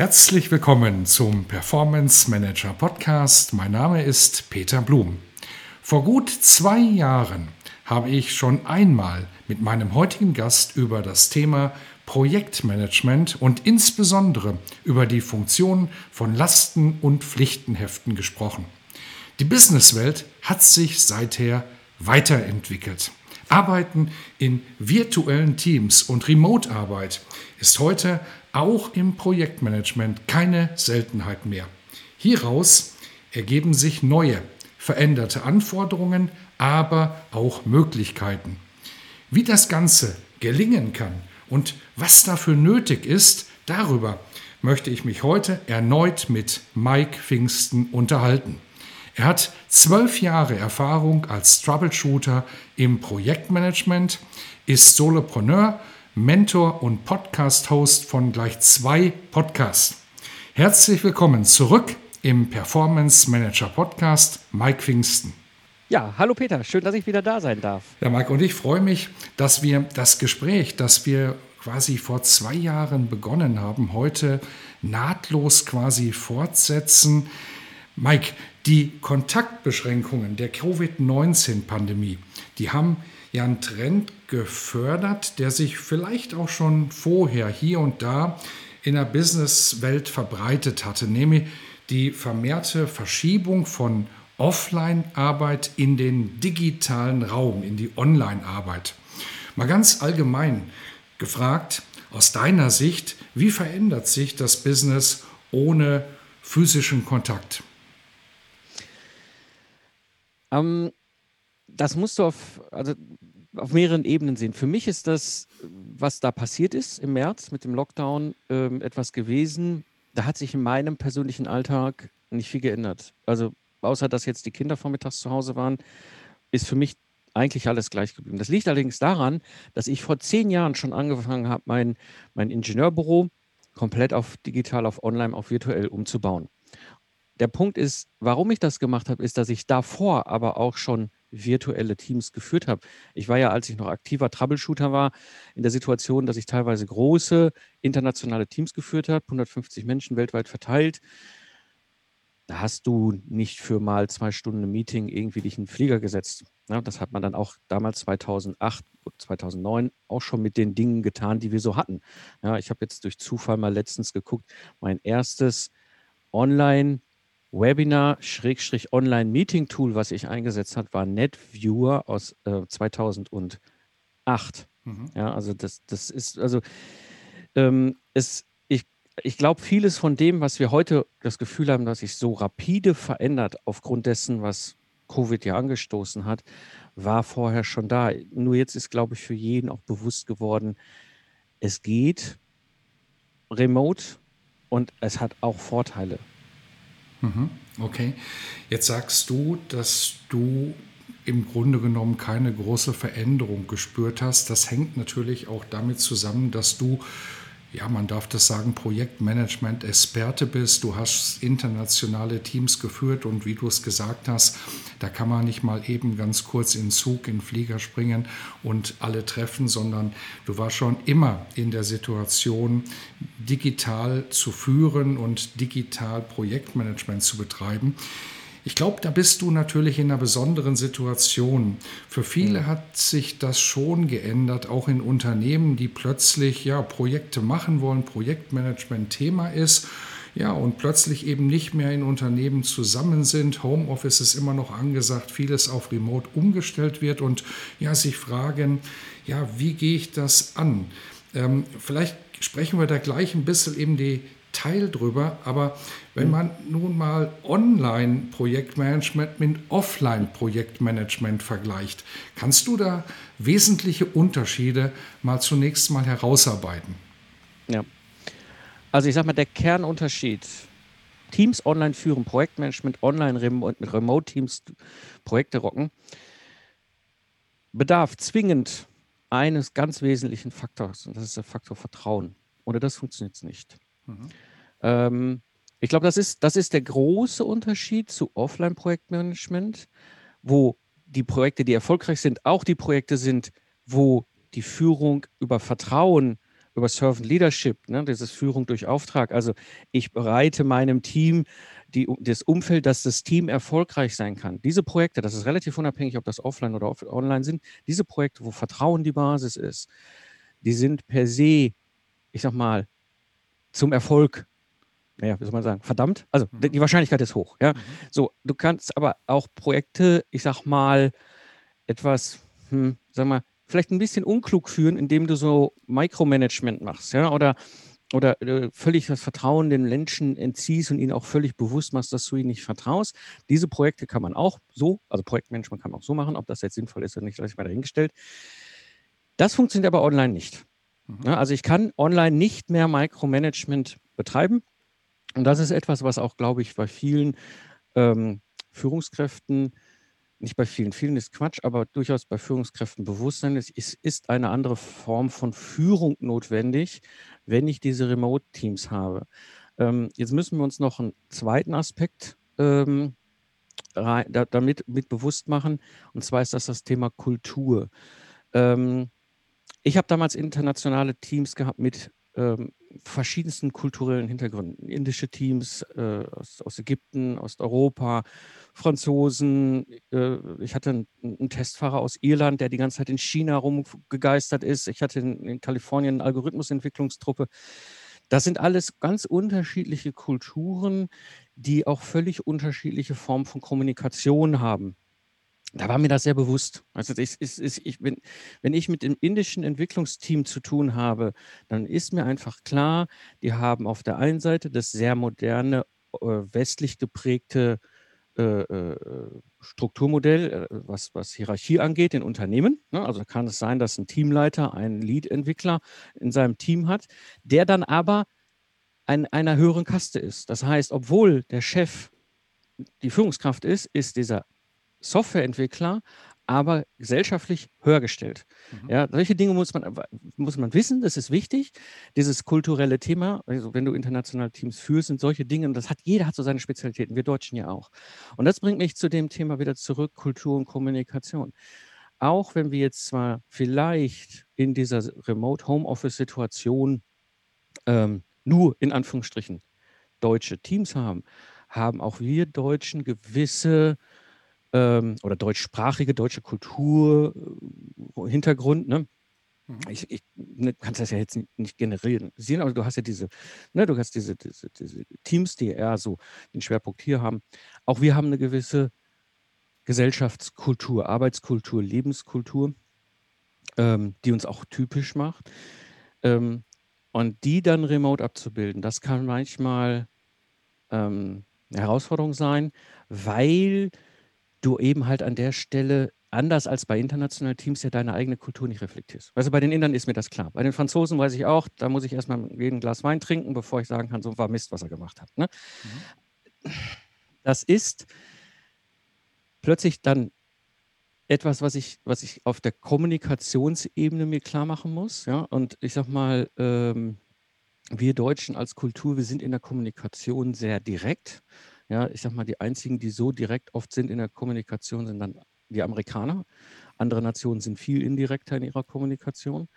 Herzlich willkommen zum Performance Manager Podcast. Mein Name ist Peter Blum. Vor gut zwei Jahren habe ich schon einmal mit meinem heutigen Gast über das Thema Projektmanagement und insbesondere über die Funktion von Lasten- und Pflichtenheften gesprochen. Die Businesswelt hat sich seither weiterentwickelt. Arbeiten in virtuellen Teams und Remote-Arbeit ist heute auch im Projektmanagement keine Seltenheit mehr. Hieraus ergeben sich neue, veränderte Anforderungen, aber auch Möglichkeiten. Wie das Ganze gelingen kann und was dafür nötig ist, darüber möchte ich mich heute erneut mit Mike Pfingsten unterhalten. Er hat zwölf Jahre Erfahrung als Troubleshooter im Projektmanagement, ist Solopreneur Mentor und Podcast-Host von gleich zwei Podcasts. Herzlich willkommen zurück im Performance Manager Podcast, Mike Pfingsten. Ja, hallo Peter, schön, dass ich wieder da sein darf. Ja, Mike, und ich freue mich, dass wir das Gespräch, das wir quasi vor zwei Jahren begonnen haben, heute nahtlos quasi fortsetzen. Mike, die Kontaktbeschränkungen der Covid-19-Pandemie, die haben ja einen Trend gefördert, der sich vielleicht auch schon vorher hier und da in der Businesswelt verbreitet hatte, nämlich die vermehrte Verschiebung von Offline-Arbeit in den digitalen Raum, in die Online-Arbeit. Mal ganz allgemein gefragt, aus deiner Sicht, wie verändert sich das Business ohne physischen Kontakt? Ähm, das musst du auf, also auf mehreren Ebenen sehen. Für mich ist das, was da passiert ist im März mit dem Lockdown, ähm, etwas gewesen. Da hat sich in meinem persönlichen Alltag nicht viel geändert. Also außer dass jetzt die Kinder vormittags zu Hause waren, ist für mich eigentlich alles gleich geblieben. Das liegt allerdings daran, dass ich vor zehn Jahren schon angefangen habe, mein, mein Ingenieurbüro komplett auf digital, auf online, auf virtuell umzubauen. Der Punkt ist, warum ich das gemacht habe, ist, dass ich davor aber auch schon virtuelle Teams geführt habe. Ich war ja, als ich noch aktiver Troubleshooter war, in der Situation, dass ich teilweise große internationale Teams geführt habe, 150 Menschen weltweit verteilt. Da hast du nicht für mal zwei Stunden ein Meeting irgendwie dich in den Flieger gesetzt. Ja, das hat man dann auch damals 2008, 2009 auch schon mit den Dingen getan, die wir so hatten. Ja, ich habe jetzt durch Zufall mal letztens geguckt, mein erstes Online- Webinar-Online-Meeting-Tool, was ich eingesetzt habe, war NetViewer aus äh, 2008. Mhm. Ja, also das, das ist, also ähm, es, ich, ich glaube, vieles von dem, was wir heute das Gefühl haben, dass sich so rapide verändert, aufgrund dessen, was Covid ja angestoßen hat, war vorher schon da. Nur jetzt ist, glaube ich, für jeden auch bewusst geworden, es geht remote und es hat auch Vorteile. Mhm. Okay. Jetzt sagst du, dass du im Grunde genommen keine große Veränderung gespürt hast. Das hängt natürlich auch damit zusammen, dass du ja, man darf das sagen, Projektmanagement-Experte bist. Du hast internationale Teams geführt und wie du es gesagt hast, da kann man nicht mal eben ganz kurz in Zug, in Flieger springen und alle treffen, sondern du warst schon immer in der Situation, digital zu führen und digital Projektmanagement zu betreiben. Ich glaube, da bist du natürlich in einer besonderen Situation. Für viele hat sich das schon geändert, auch in Unternehmen, die plötzlich ja, Projekte machen wollen, Projektmanagement Thema ist. Ja, und plötzlich eben nicht mehr in Unternehmen zusammen sind. Homeoffice ist immer noch angesagt, vieles auf Remote umgestellt wird und ja, sich fragen, ja, wie gehe ich das an? Ähm, vielleicht sprechen wir da gleich ein bisschen eben die Teil drüber. Aber wenn man nun mal Online-Projektmanagement mit Offline-Projektmanagement vergleicht, kannst du da wesentliche Unterschiede mal zunächst mal herausarbeiten? Ja. Also ich sage mal, der Kernunterschied Teams online führen, Projektmanagement online Remote-Teams Projekte rocken, bedarf zwingend eines ganz wesentlichen Faktors und das ist der Faktor Vertrauen. Ohne das funktioniert es nicht. Mhm. Ähm, ich glaube, das ist, das ist der große Unterschied zu Offline-Projektmanagement, wo die Projekte, die erfolgreich sind, auch die Projekte sind, wo die Führung über Vertrauen über Servant Leadership, ne, das ist Führung durch Auftrag. Also ich bereite meinem Team die, das Umfeld, dass das Team erfolgreich sein kann. Diese Projekte, das ist relativ unabhängig, ob das offline oder online sind, diese Projekte, wo Vertrauen die Basis ist, die sind per se, ich sag mal, zum Erfolg naja, wie soll man sagen, verdammt. Also mhm. die Wahrscheinlichkeit ist hoch. Ja? Mhm. So, du kannst aber auch Projekte, ich sag mal, etwas, hm, sag mal, vielleicht ein bisschen unklug führen, indem du so Micromanagement machst, ja, oder, oder äh, völlig das Vertrauen den Menschen entziehst und ihnen auch völlig bewusst machst, dass du ihnen nicht vertraust. Diese Projekte kann man auch so, also Projektmanagement kann man auch so machen, ob das jetzt sinnvoll ist oder nicht, lasse ich mal dahingestellt. Das funktioniert aber online nicht. Mhm. Ja, also ich kann online nicht mehr Micromanagement betreiben. Und das ist etwas, was auch, glaube ich, bei vielen ähm, Führungskräften nicht bei vielen, vielen ist Quatsch, aber durchaus bei Führungskräften Bewusstsein ist, ist, ist eine andere Form von Führung notwendig, wenn ich diese Remote-Teams habe. Ähm, jetzt müssen wir uns noch einen zweiten Aspekt ähm, rein, da, damit mit bewusst machen, und zwar ist das das Thema Kultur. Ähm, ich habe damals internationale Teams gehabt mit ähm, verschiedensten kulturellen Hintergründen. Indische Teams äh, aus, aus, Ägypten, Osteuropa, Franzosen. Äh, ich hatte einen, einen, Testfahrer aus Irland, der die ganze Zeit in China rumgegeistert ist. Ich hatte in, in Kalifornien eine Algorithmusentwicklungstruppe. Das sind alles ganz unterschiedliche Kulturen, die auch völlig unterschiedliche Formen von Kommunikation haben da war mir das sehr bewusst. Also ich, ich, ich, wenn, wenn ich mit dem indischen Entwicklungsteam zu tun habe, dann ist mir einfach klar, die haben auf der einen Seite das sehr moderne, äh, westlich geprägte äh, äh, Strukturmodell, was, was Hierarchie angeht in Unternehmen. Ne? Also kann es sein, dass ein Teamleiter einen Lead-Entwickler in seinem Team hat, der dann aber an einer höheren Kaste ist. Das heißt, obwohl der Chef die Führungskraft ist, ist dieser Softwareentwickler, aber gesellschaftlich höher gestellt. Mhm. Ja, solche Dinge muss man, muss man wissen, das ist wichtig. Dieses kulturelle Thema, also wenn du internationale Teams führst, sind solche Dinge, und das hat jeder hat so seine Spezialitäten, wir Deutschen ja auch. Und das bringt mich zu dem Thema wieder zurück, Kultur und Kommunikation. Auch wenn wir jetzt zwar vielleicht in dieser Remote Homeoffice-Situation ähm, nur in Anführungsstrichen deutsche Teams haben, haben auch wir Deutschen gewisse ähm, oder deutschsprachige, deutsche Kultur, äh, Hintergrund, ne? Mhm. Ich, ich ne, kannst das ja jetzt nicht, nicht generieren, sehen, aber du hast ja diese, ne, du hast diese, diese, diese Teams, die eher so den Schwerpunkt hier haben. Auch wir haben eine gewisse Gesellschaftskultur, Arbeitskultur, Lebenskultur, ähm, die uns auch typisch macht. Ähm, und die dann remote abzubilden, das kann manchmal ähm, eine Herausforderung sein, weil du eben halt an der Stelle anders als bei internationalen Teams ja deine eigene Kultur nicht reflektierst. Also bei den Indern ist mir das klar. Bei den Franzosen weiß ich auch, da muss ich erstmal ein Glas Wein trinken, bevor ich sagen kann, so war Mist, was er gemacht hat. Ne? Mhm. Das ist plötzlich dann etwas, was ich, was ich auf der Kommunikationsebene mir klar machen muss. Ja? Und ich sag mal, ähm, wir Deutschen als Kultur, wir sind in der Kommunikation sehr direkt. Ja, ich sag mal, die einzigen, die so direkt oft sind in der Kommunikation, sind dann die Amerikaner. Andere Nationen sind viel indirekter in ihrer Kommunikation.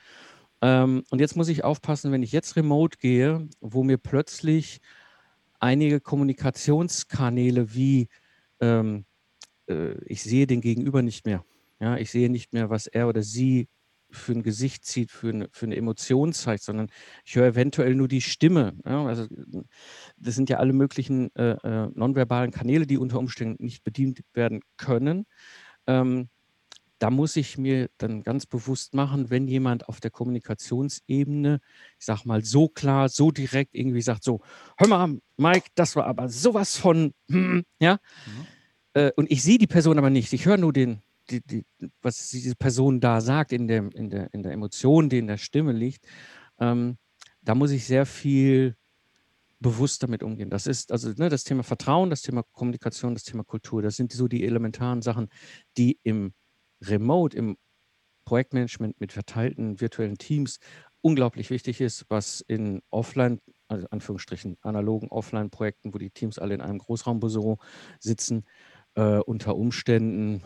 Ähm, und jetzt muss ich aufpassen, wenn ich jetzt remote gehe, wo mir plötzlich einige Kommunikationskanäle wie ähm, äh, ich sehe den Gegenüber nicht mehr. Ja, ich sehe nicht mehr, was er oder sie für ein Gesicht zieht, für eine, für eine Emotion zeigt, sondern ich höre eventuell nur die Stimme. Ja? Also das sind ja alle möglichen äh, äh, nonverbalen Kanäle, die unter Umständen nicht bedient werden können. Ähm, da muss ich mir dann ganz bewusst machen, wenn jemand auf der Kommunikationsebene, ich sag mal, so klar, so direkt irgendwie sagt, so, hör mal, Mike, das war aber sowas von, hm, ja. Mhm. Äh, und ich sehe die Person aber nicht. Ich höre nur den, die, die, was diese Person da sagt, in der, in, der, in der Emotion, die in der Stimme liegt. Ähm, da muss ich sehr viel bewusst damit umgehen. Das ist also ne, das Thema Vertrauen, das Thema Kommunikation, das Thema Kultur. Das sind so die elementaren Sachen, die im Remote, im Projektmanagement mit verteilten virtuellen Teams unglaublich wichtig ist, was in Offline, also Anführungsstrichen analogen Offline-Projekten, wo die Teams alle in einem Großraumbüro sitzen, äh, unter Umständen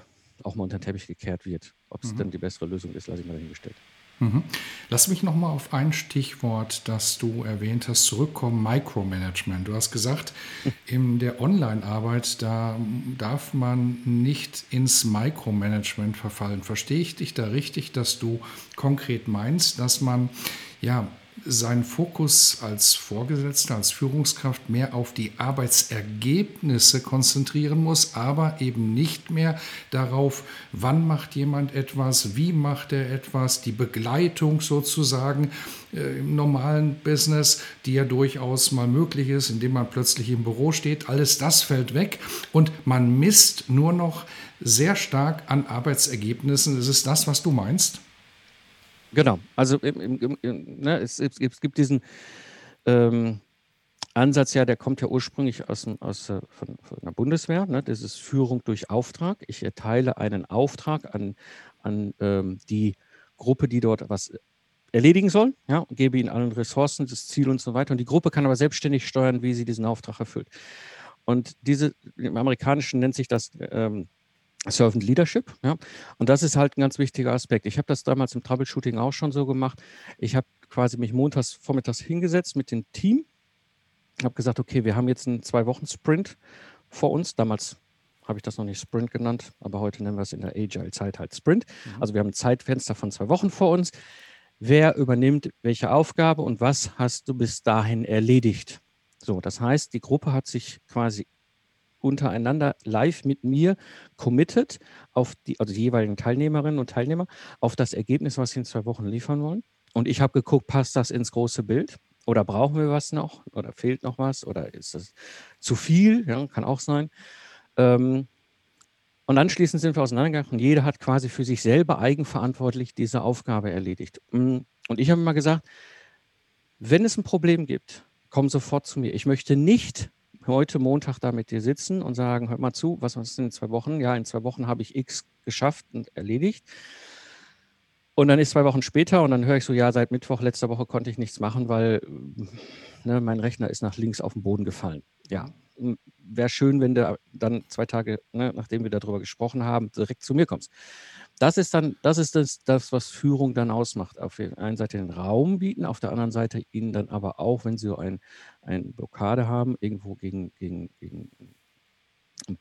auch mal unter den Teppich gekehrt wird. Ob es mhm. dann die bessere Lösung ist, lasse ich mal dahingestellt. Mhm. Lass mich noch mal auf ein Stichwort, das du erwähnt hast, zurückkommen: Micromanagement. Du hast gesagt, in der Online-Arbeit da darf man nicht ins Micromanagement verfallen. Verstehe ich dich da richtig, dass du konkret meinst, dass man ja seinen Fokus als Vorgesetzter, als Führungskraft mehr auf die Arbeitsergebnisse konzentrieren muss, aber eben nicht mehr darauf, wann macht jemand etwas, wie macht er etwas, die Begleitung sozusagen äh, im normalen Business, die ja durchaus mal möglich ist, indem man plötzlich im Büro steht. Alles das fällt weg und man misst nur noch sehr stark an Arbeitsergebnissen. Ist es das, was du meinst? Genau, also im, im, im, ne, es, es, es, gibt diesen ähm, Ansatz ja, der kommt ja ursprünglich aus, aus äh, von, von der Bundeswehr, ne, das ist Führung durch Auftrag. Ich erteile einen Auftrag an, an ähm, die Gruppe, die dort was erledigen soll, ja, und gebe ihnen allen Ressourcen, das Ziel und so weiter. Und die Gruppe kann aber selbstständig steuern, wie sie diesen Auftrag erfüllt. Und diese, im Amerikanischen nennt sich das ähm, Servant Leadership. Ja. Und das ist halt ein ganz wichtiger Aspekt. Ich habe das damals im Troubleshooting auch schon so gemacht. Ich habe quasi mich montags, vormittags hingesetzt mit dem Team, habe gesagt, okay, wir haben jetzt einen Zwei-Wochen-Sprint vor uns. Damals habe ich das noch nicht Sprint genannt, aber heute nennen wir es in der Agile-Zeit halt Sprint. Mhm. Also wir haben ein Zeitfenster von zwei Wochen vor uns. Wer übernimmt welche Aufgabe und was hast du bis dahin erledigt? So, das heißt, die Gruppe hat sich quasi untereinander live mit mir committed auf die, also die jeweiligen Teilnehmerinnen und Teilnehmer, auf das Ergebnis, was sie in zwei Wochen liefern wollen. Und ich habe geguckt, passt das ins große Bild? Oder brauchen wir was noch? Oder fehlt noch was? Oder ist das zu viel? Ja, kann auch sein. Ähm, und anschließend sind wir auseinandergegangen und jeder hat quasi für sich selber eigenverantwortlich diese Aufgabe erledigt. Mm, und ich habe immer gesagt, wenn es ein Problem gibt, komm sofort zu mir. Ich möchte nicht heute Montag da mit dir sitzen und sagen, hör mal zu, was ist denn in zwei Wochen? Ja, in zwei Wochen habe ich X geschafft und erledigt. Und dann ist zwei Wochen später und dann höre ich so, ja, seit Mittwoch letzter Woche konnte ich nichts machen, weil ne, mein Rechner ist nach links auf den Boden gefallen. Ja, wäre schön, wenn du dann zwei Tage, ne, nachdem wir darüber gesprochen haben, direkt zu mir kommst das ist dann, das ist das, das, was Führung dann ausmacht. Auf der einen Seite den Raum bieten, auf der anderen Seite ihnen dann aber auch, wenn sie so ein, eine Blockade haben, irgendwo gegen, gegen, gegen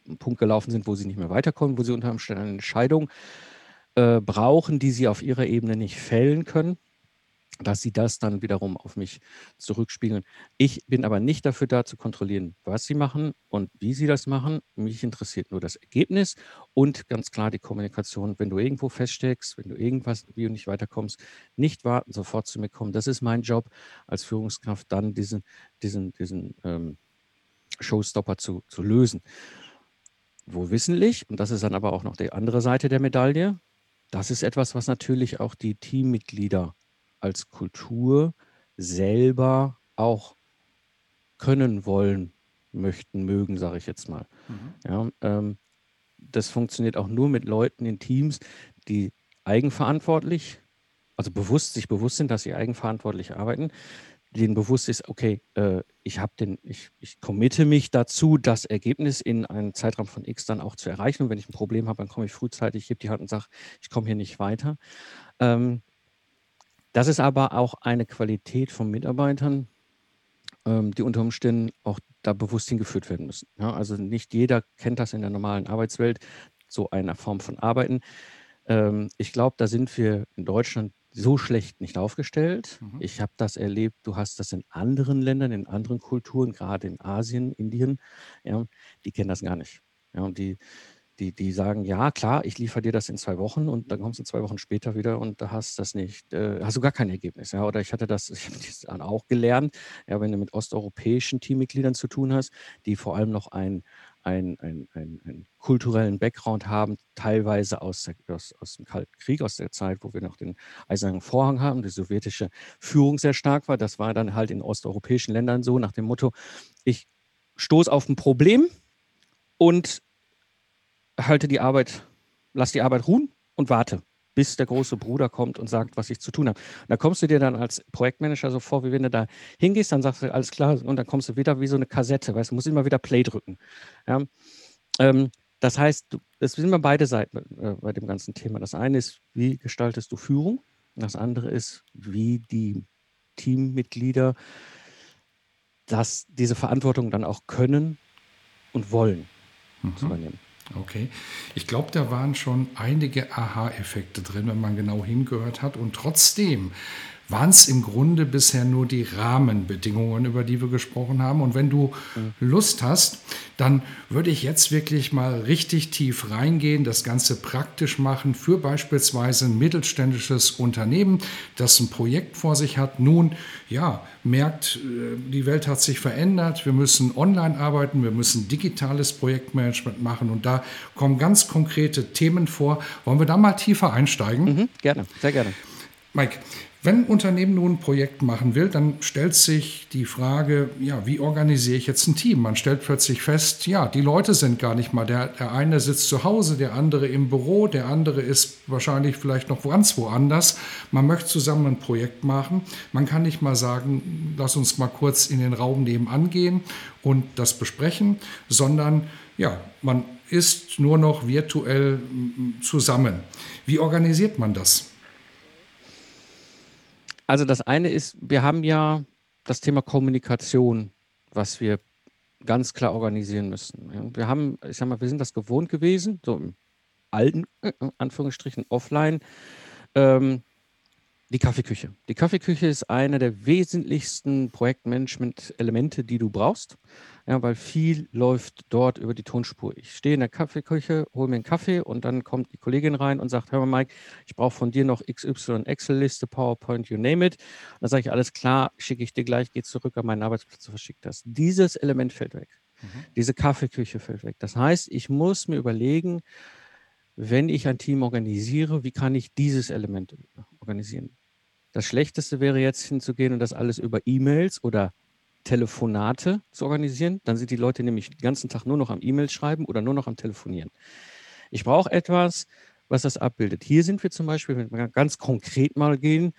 einen Punkt gelaufen sind, wo sie nicht mehr weiterkommen, wo sie unter Umständen eine Entscheidung äh, brauchen, die sie auf ihrer Ebene nicht fällen können, dass sie das dann wiederum auf mich zurückspiegeln. Ich bin aber nicht dafür da zu kontrollieren, was sie machen und wie sie das machen. Mich interessiert nur das Ergebnis und ganz klar die Kommunikation. Wenn du irgendwo feststeckst, wenn du irgendwas wie du nicht weiterkommst, nicht warten, sofort zu mir kommen. Das ist mein Job als Führungskraft, dann diesen, diesen, diesen ähm, Showstopper zu, zu lösen. Wo wissentlich, und das ist dann aber auch noch die andere Seite der Medaille, das ist etwas, was natürlich auch die Teammitglieder als Kultur selber auch können wollen, möchten, mögen, sage ich jetzt mal. Mhm. Ja, ähm, das funktioniert auch nur mit Leuten in Teams, die eigenverantwortlich, also bewusst, sich bewusst sind, dass sie eigenverantwortlich arbeiten, denen bewusst ist, okay, äh, ich habe den, ich, ich committe mich dazu, das Ergebnis in einem Zeitraum von X dann auch zu erreichen. Und wenn ich ein Problem habe, dann komme ich frühzeitig, gebe die Hand und sage, ich komme hier nicht weiter. Ähm, das ist aber auch eine Qualität von Mitarbeitern, ähm, die unter Umständen auch da bewusst hingeführt werden müssen. Ja, also nicht jeder kennt das in der normalen Arbeitswelt, so eine Form von Arbeiten. Ähm, ich glaube, da sind wir in Deutschland so schlecht nicht aufgestellt. Mhm. Ich habe das erlebt, du hast das in anderen Ländern, in anderen Kulturen, gerade in Asien, Indien, ja, die kennen das gar nicht. Ja, und die, die, die sagen, ja, klar, ich liefere dir das in zwei Wochen und dann kommst du zwei Wochen später wieder und da hast das nicht, äh, hast du gar kein Ergebnis. Ja? Oder ich hatte das, ich habe das auch gelernt, ja, wenn du mit osteuropäischen Teammitgliedern zu tun hast, die vor allem noch ein, ein, ein, ein, einen kulturellen Background haben, teilweise aus, der, aus, aus dem Kalten Krieg, aus der Zeit, wo wir noch den Eisernen Vorhang haben, die sowjetische Führung sehr stark war. Das war dann halt in osteuropäischen Ländern so, nach dem Motto, ich stoße auf ein Problem und halte die Arbeit, lass die Arbeit ruhen und warte, bis der große Bruder kommt und sagt, was ich zu tun habe. Und da kommst du dir dann als Projektmanager so vor, wie wenn du da hingehst, dann sagst du, alles klar, und dann kommst du wieder wie so eine Kassette, weißt du, musst immer wieder Play drücken. Ja? Ähm, das heißt, es sind immer beide Seiten äh, bei dem ganzen Thema. Das eine ist, wie gestaltest du Führung? Das andere ist, wie die Teammitglieder das, diese Verantwortung dann auch können und wollen mhm. zu übernehmen. Okay. Ich glaube, da waren schon einige Aha-Effekte drin, wenn man genau hingehört hat. Und trotzdem waren es im Grunde bisher nur die Rahmenbedingungen, über die wir gesprochen haben. Und wenn du mhm. Lust hast, dann würde ich jetzt wirklich mal richtig tief reingehen, das Ganze praktisch machen für beispielsweise ein mittelständisches Unternehmen, das ein Projekt vor sich hat. Nun, ja, merkt, äh, die Welt hat sich verändert, wir müssen online arbeiten, wir müssen digitales Projektmanagement machen und da kommen ganz konkrete Themen vor. Wollen wir da mal tiefer einsteigen? Mhm, gerne, sehr gerne. Mike, wenn ein Unternehmen nun ein Projekt machen will, dann stellt sich die Frage, ja, wie organisiere ich jetzt ein Team? Man stellt plötzlich fest, ja, die Leute sind gar nicht mal. Der, der eine sitzt zu Hause, der andere im Büro, der andere ist wahrscheinlich vielleicht noch ganz woanders. Man möchte zusammen ein Projekt machen. Man kann nicht mal sagen, lass uns mal kurz in den Raum nebenan gehen und das besprechen, sondern ja, man ist nur noch virtuell zusammen. Wie organisiert man das? Also das eine ist, wir haben ja das Thema Kommunikation, was wir ganz klar organisieren müssen. Wir haben, ich sag mal, wir sind das gewohnt gewesen, so im alten, äh, Anführungsstrichen, offline, ähm, die Kaffeeküche. Die Kaffeeküche ist einer der wesentlichsten Projektmanagement-Elemente, die du brauchst, ja, weil viel läuft dort über die Tonspur. Ich stehe in der Kaffeeküche, hole mir einen Kaffee und dann kommt die Kollegin rein und sagt, hör mal Mike, ich brauche von dir noch XY Excel-Liste, PowerPoint, you name it. Und dann sage ich, alles klar, schicke ich dir gleich, geh zurück an meinen Arbeitsplatz und verschicke das. Dieses Element fällt weg. Mhm. Diese Kaffeeküche fällt weg. Das heißt, ich muss mir überlegen, wenn ich ein Team organisiere, wie kann ich dieses Element organisieren? Das Schlechteste wäre jetzt hinzugehen und das alles über E-Mails oder Telefonate zu organisieren. Dann sind die Leute nämlich den ganzen Tag nur noch am E-Mail schreiben oder nur noch am Telefonieren. Ich brauche etwas, was das abbildet. Hier sind wir zum Beispiel, wenn wir ganz konkret mal gehen,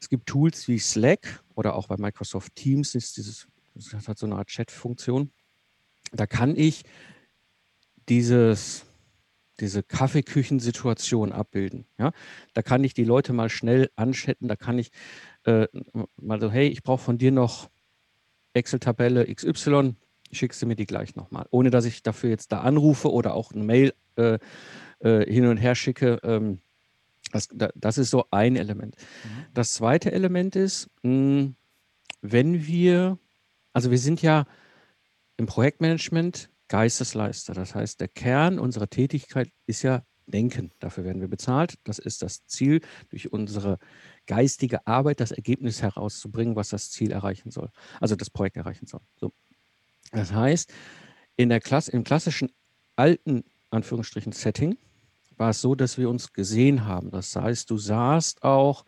es gibt Tools wie Slack oder auch bei Microsoft Teams ist dieses, das hat so eine Art Chat-Funktion. Da kann ich dieses diese Kaffeeküchensituation abbilden. Ja? Da kann ich die Leute mal schnell anchatten, da kann ich äh, mal so, hey, ich brauche von dir noch Excel-Tabelle XY, schickst du mir die gleich nochmal, ohne dass ich dafür jetzt da anrufe oder auch eine Mail äh, äh, hin und her schicke. Ähm, das, das, ist so ein Element. Mhm. Das zweite Element ist, mh, hm, wenn wir, also wir sind ja im Projektmanagement Geistesleister. Das heißt, der Kern unserer Tätigkeit ist ja Denken. Dafür werden wir bezahlt. Das ist das Ziel, durch unsere geistige Arbeit das Ergebnis herauszubringen, was das Ziel erreichen soll, also das Projekt erreichen soll. So. Das heißt, in der Klasse, im klassischen alten Anführungsstrichen Setting war es so, dass wir uns gesehen haben. Das heißt, du sahst auch,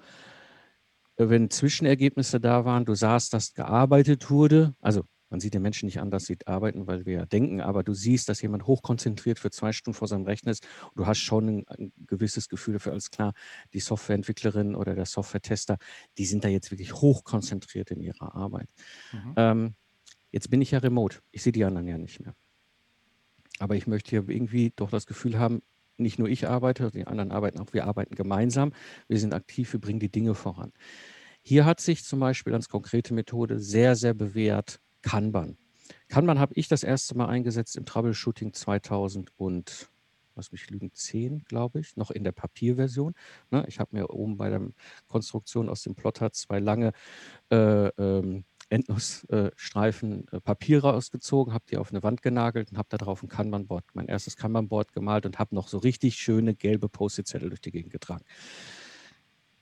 wenn Zwischenergebnisse da waren, du sahst, dass gearbeitet wurde, also man sieht den Menschen nicht an, dass sie arbeiten, weil wir denken, aber du siehst, dass jemand hochkonzentriert für zwei Stunden vor seinem Rechner ist und du hast schon ein, ein gewisses Gefühl dafür, alles klar, die Softwareentwicklerin oder der Softwaretester, die sind da jetzt wirklich hochkonzentriert in ihrer Arbeit. Mhm. Ähm, jetzt bin ich ja remote, ich sehe die anderen ja nicht mehr. Aber ich möchte hier irgendwie doch das Gefühl haben, nicht nur ich arbeite, die anderen arbeiten auch, wir arbeiten gemeinsam, wir sind aktiv, wir bringen die Dinge voran. Hier hat sich zum Beispiel als konkrete Methode sehr, sehr bewährt, Kanban. Kanban habe ich das erste Mal eingesetzt im Troubleshooting 2000 und was mich lügen, 10, glaube ich, noch in der Papierversion. Ne, ich habe mir oben bei der Konstruktion aus dem Plotter zwei lange äh, ähm, endlos äh, äh, Papier rausgezogen, habe die auf eine Wand genagelt und habe da drauf ein Kanban-Board, mein erstes Kanban-Board gemalt und habe noch so richtig schöne gelbe Post-it-Zettel durch die Gegend getragen.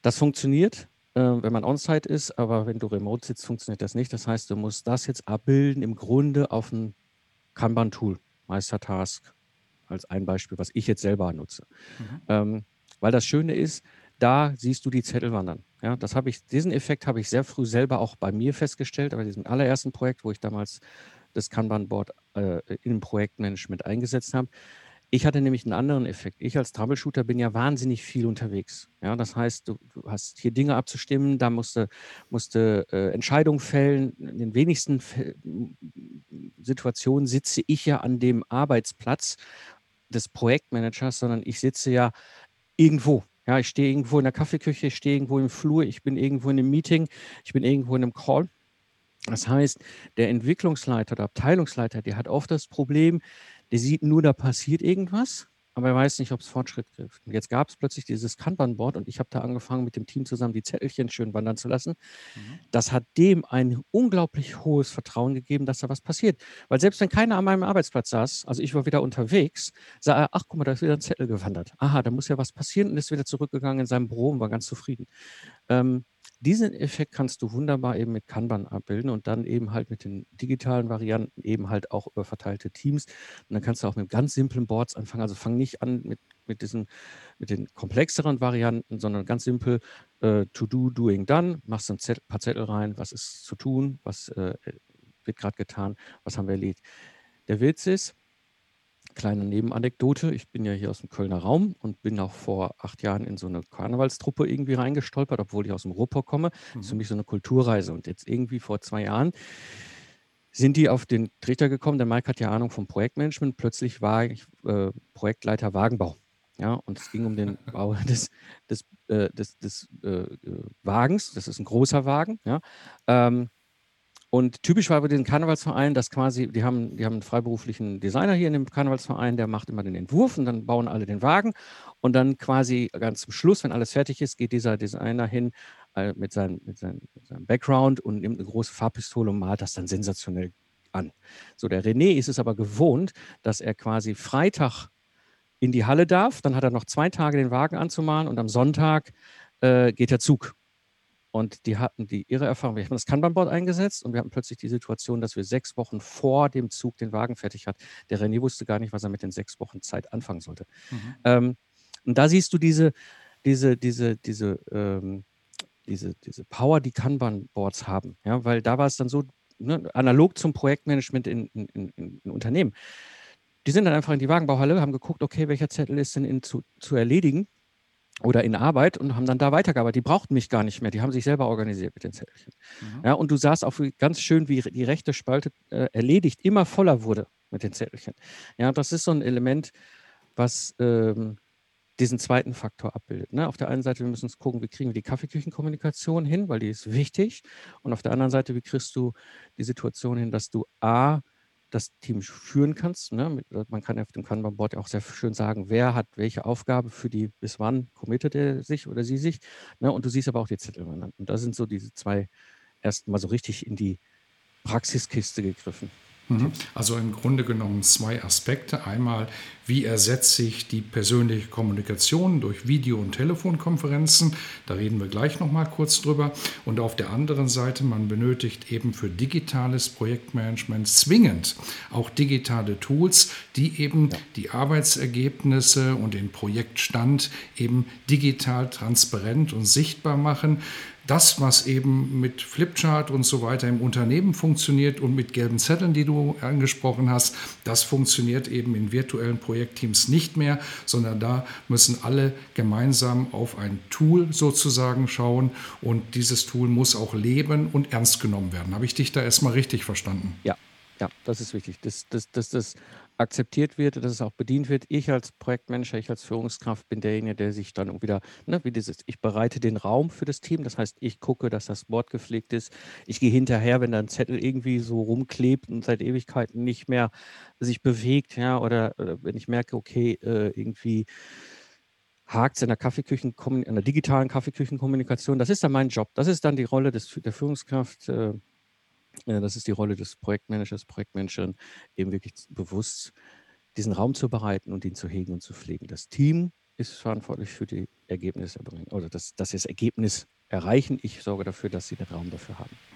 Das funktioniert, äh, wenn man on-site ist, aber wenn du remote sitzt, funktioniert das nicht. Das heißt, du musst das jetzt abbilden im Grunde auf ein Kanban-Tool, Meistertask als ein Beispiel, was ich jetzt selber nutze. Mhm. Ähm, weil das Schöne ist, da siehst du die Zettel wandern. Ja, das habe ich, diesen Effekt habe ich sehr früh selber auch bei mir festgestellt, bei diesem allerersten Projekt, wo ich damals das Kanban-Board äh, im Projektmanagement eingesetzt habe. Ich hatte nämlich einen anderen Effekt. Ich als Troubleshooter bin ja wahnsinnig viel unterwegs. Ja, das heißt, du, du hast hier Dinge abzustimmen, da musste, musste äh, Entscheidungen fällen. In den wenigsten F Situationen sitze ich ja an dem Arbeitsplatz des Projektmanagers, sondern ich sitze ja irgendwo. Ja, ich stehe irgendwo in der Kaffeeküche, ich stehe irgendwo im Flur, ich bin irgendwo in einem Meeting, ich bin irgendwo in einem Call. Das heißt, der Entwicklungsleiter oder Abteilungsleiter, der hat oft das Problem, der sieht nur, da passiert irgendwas aber er weiß nicht, ob es Fortschritt gibt. Und jetzt gab es plötzlich dieses Kanban-Board und ich habe da angefangen, mit dem Team zusammen die Zettelchen schön wandern zu lassen. Mhm. Das hat dem ein unglaublich hohes Vertrauen gegeben, dass da was passiert. Weil selbst wenn keiner an meinem Arbeitsplatz saß, also ich war wieder unterwegs, sah er, ach guck mal, da ist wieder ein Zettel gewandert. Aha, da muss ja was passieren und ist wieder zurückgegangen in seinem Büro und war ganz zufrieden. Ähm, diesen Effekt kannst du wunderbar eben mit Kanban abbilden und dann eben halt mit den digitalen Varianten eben halt auch über verteilte Teams. Und dann kannst du auch mit ganz simplen Boards anfangen. Also fang nicht an mit, mit diesen, mit den komplexeren Varianten, sondern ganz simpel äh, to do, doing, done. Machst ein Zettel, paar Zettel rein, was ist zu tun, was äh, wird gerade getan, was haben wir erledigt. Der Witz ist, kleine Nebenanekdote. Ich bin ja hier aus dem Kölner Raum und bin auch vor acht Jahren in so eine Karnevalstruppe irgendwie reingestolpert, obwohl ich aus dem Ruhrpott komme. Das ist für mhm. mich so eine Kulturreise. Und jetzt irgendwie vor zwei Jahren sind die auf den Trichter gekommen. Der Mike hat ja Ahnung vom Projektmanagement. Plötzlich war ich äh, Projektleiter Wagenbau. Ja, und es ging um den Bau des, des, äh, des, des äh, äh Wagens. Das ist ein großer Wagen. Ja. Ähm, und typisch war bei den Karnevalsvereinen, dass quasi, die haben, die haben einen freiberuflichen Designer hier in dem Karnevalsverein, der macht immer den Entwurf und dann bauen alle den Wagen. Und dann quasi ganz zum Schluss, wenn alles fertig ist, geht dieser Designer hin äh, mit, seinem, mit, seinem, mit seinem Background und nimmt eine große Farbpistole und malt das dann sensationell an. So, der René ist es aber gewohnt, dass er quasi Freitag in die Halle darf, dann hat er noch zwei Tage den Wagen anzumalen und am Sonntag äh, geht der Zug. Und die hatten die ihre Erfahrung. Wir haben das Kanban-Board eingesetzt und wir hatten plötzlich die Situation, dass wir sechs Wochen vor dem Zug den Wagen fertig hat. Der René wusste gar nicht, was er mit den sechs Wochen Zeit anfangen sollte. Mhm. Ähm, und da siehst du diese, diese, diese, diese, ähm, diese, diese Power, die Kanban-Boards haben. Ja, weil da war es dann so, ne, analog zum Projektmanagement in, in, in, in, Unternehmen. Die sind dann einfach in die Wagenbauhalle, haben geguckt, okay, welcher Zettel ist denn in, zu, zu erledigen oder in Arbeit und haben dann da weitergearbeitet. Die brauchten mich gar nicht mehr, die haben sich selber organisiert mit den Zettelchen. Mhm. Ja, und du sahst auch ganz schön, wie die rechte Spalte äh, erledigt immer voller wurde mit den Zettelchen. Ja, das ist so ein Element, was ähm, diesen zweiten Faktor abbildet. Ne? Auf der einen Seite, wir müssen uns gucken, wie kriegen wir die Kaffeeküchenkommunikation hin, weil die ist wichtig. Und auf der anderen Seite, wie kriegst du die Situation hin, dass du A, das Team führen kannst. Ne? Äh, man kann auf dem Kanban-Board auch sehr schön sagen, wer hat welche Aufgabe für die, bis wann committet er sich oder sie sich. Ne? Und du siehst aber auch die Zettel. Und da sind so diese zwei ersten Mal so richtig in die Praxiskiste gegriffen. Mhm. Also im Grunde genommen zwei Aspekte. Einmal, wie ersetze ich die persönliche Kommunikation durch Video- und Telefonkonferenzen? Da reden wir gleich noch mal kurz drüber. Und auf der anderen Seite, man benötigt eben für digitales Projektmanagement zwingend auch digitale Tools, die eben ja. die Arbeitsergebnisse und den Projektstand eben digital transparent und sichtbar machen das, was eben mit Flipchart und so weiter im Unternehmen funktioniert und mit gelben Zetteln, die du angesprochen hast, das funktioniert eben in virtuellen Projektteams nicht mehr, sondern da müssen alle gemeinsam auf ein Tool sozusagen schauen und dieses Tool muss auch leben und ernst genommen werden. Habe ich dich da erstmal richtig verstanden? Ja, ja, das ist wichtig. Das, das, das, das akzeptiert wird, dass es auch bedient wird. Ich als Projektmanager, ich als Führungskraft bin derjenige, der sich dann wieder, ne, wie dieses, ich bereite den Raum für das Team. Das heißt, ich gucke, dass das Board gepflegt ist. Ich gehe hinterher, wenn da ein Zettel irgendwie so rumklebt und seit Ewigkeiten nicht mehr sich bewegt, ja, oder, oder wenn ich merke, okay, äh, irgendwie hakt es in der Kaffeeküchen, in der digitalen Kaffeeküchenkommunikation. Das ist dann mein Job. Das ist dann die Rolle des, der Führungskraft. Äh, Äh, das ist die Rolle des Projektmanagers, Projektmanagerin, eben wirklich bewusst diesen Raum zu bereiten und ihn zu hegen und zu pflegen. Das Team ist verantwortlich für die Ergebnisse erbringen oder dass, dass sie das Ergebnis erreichen. Ich sorge dafür, dass sie den Raum dafür haben.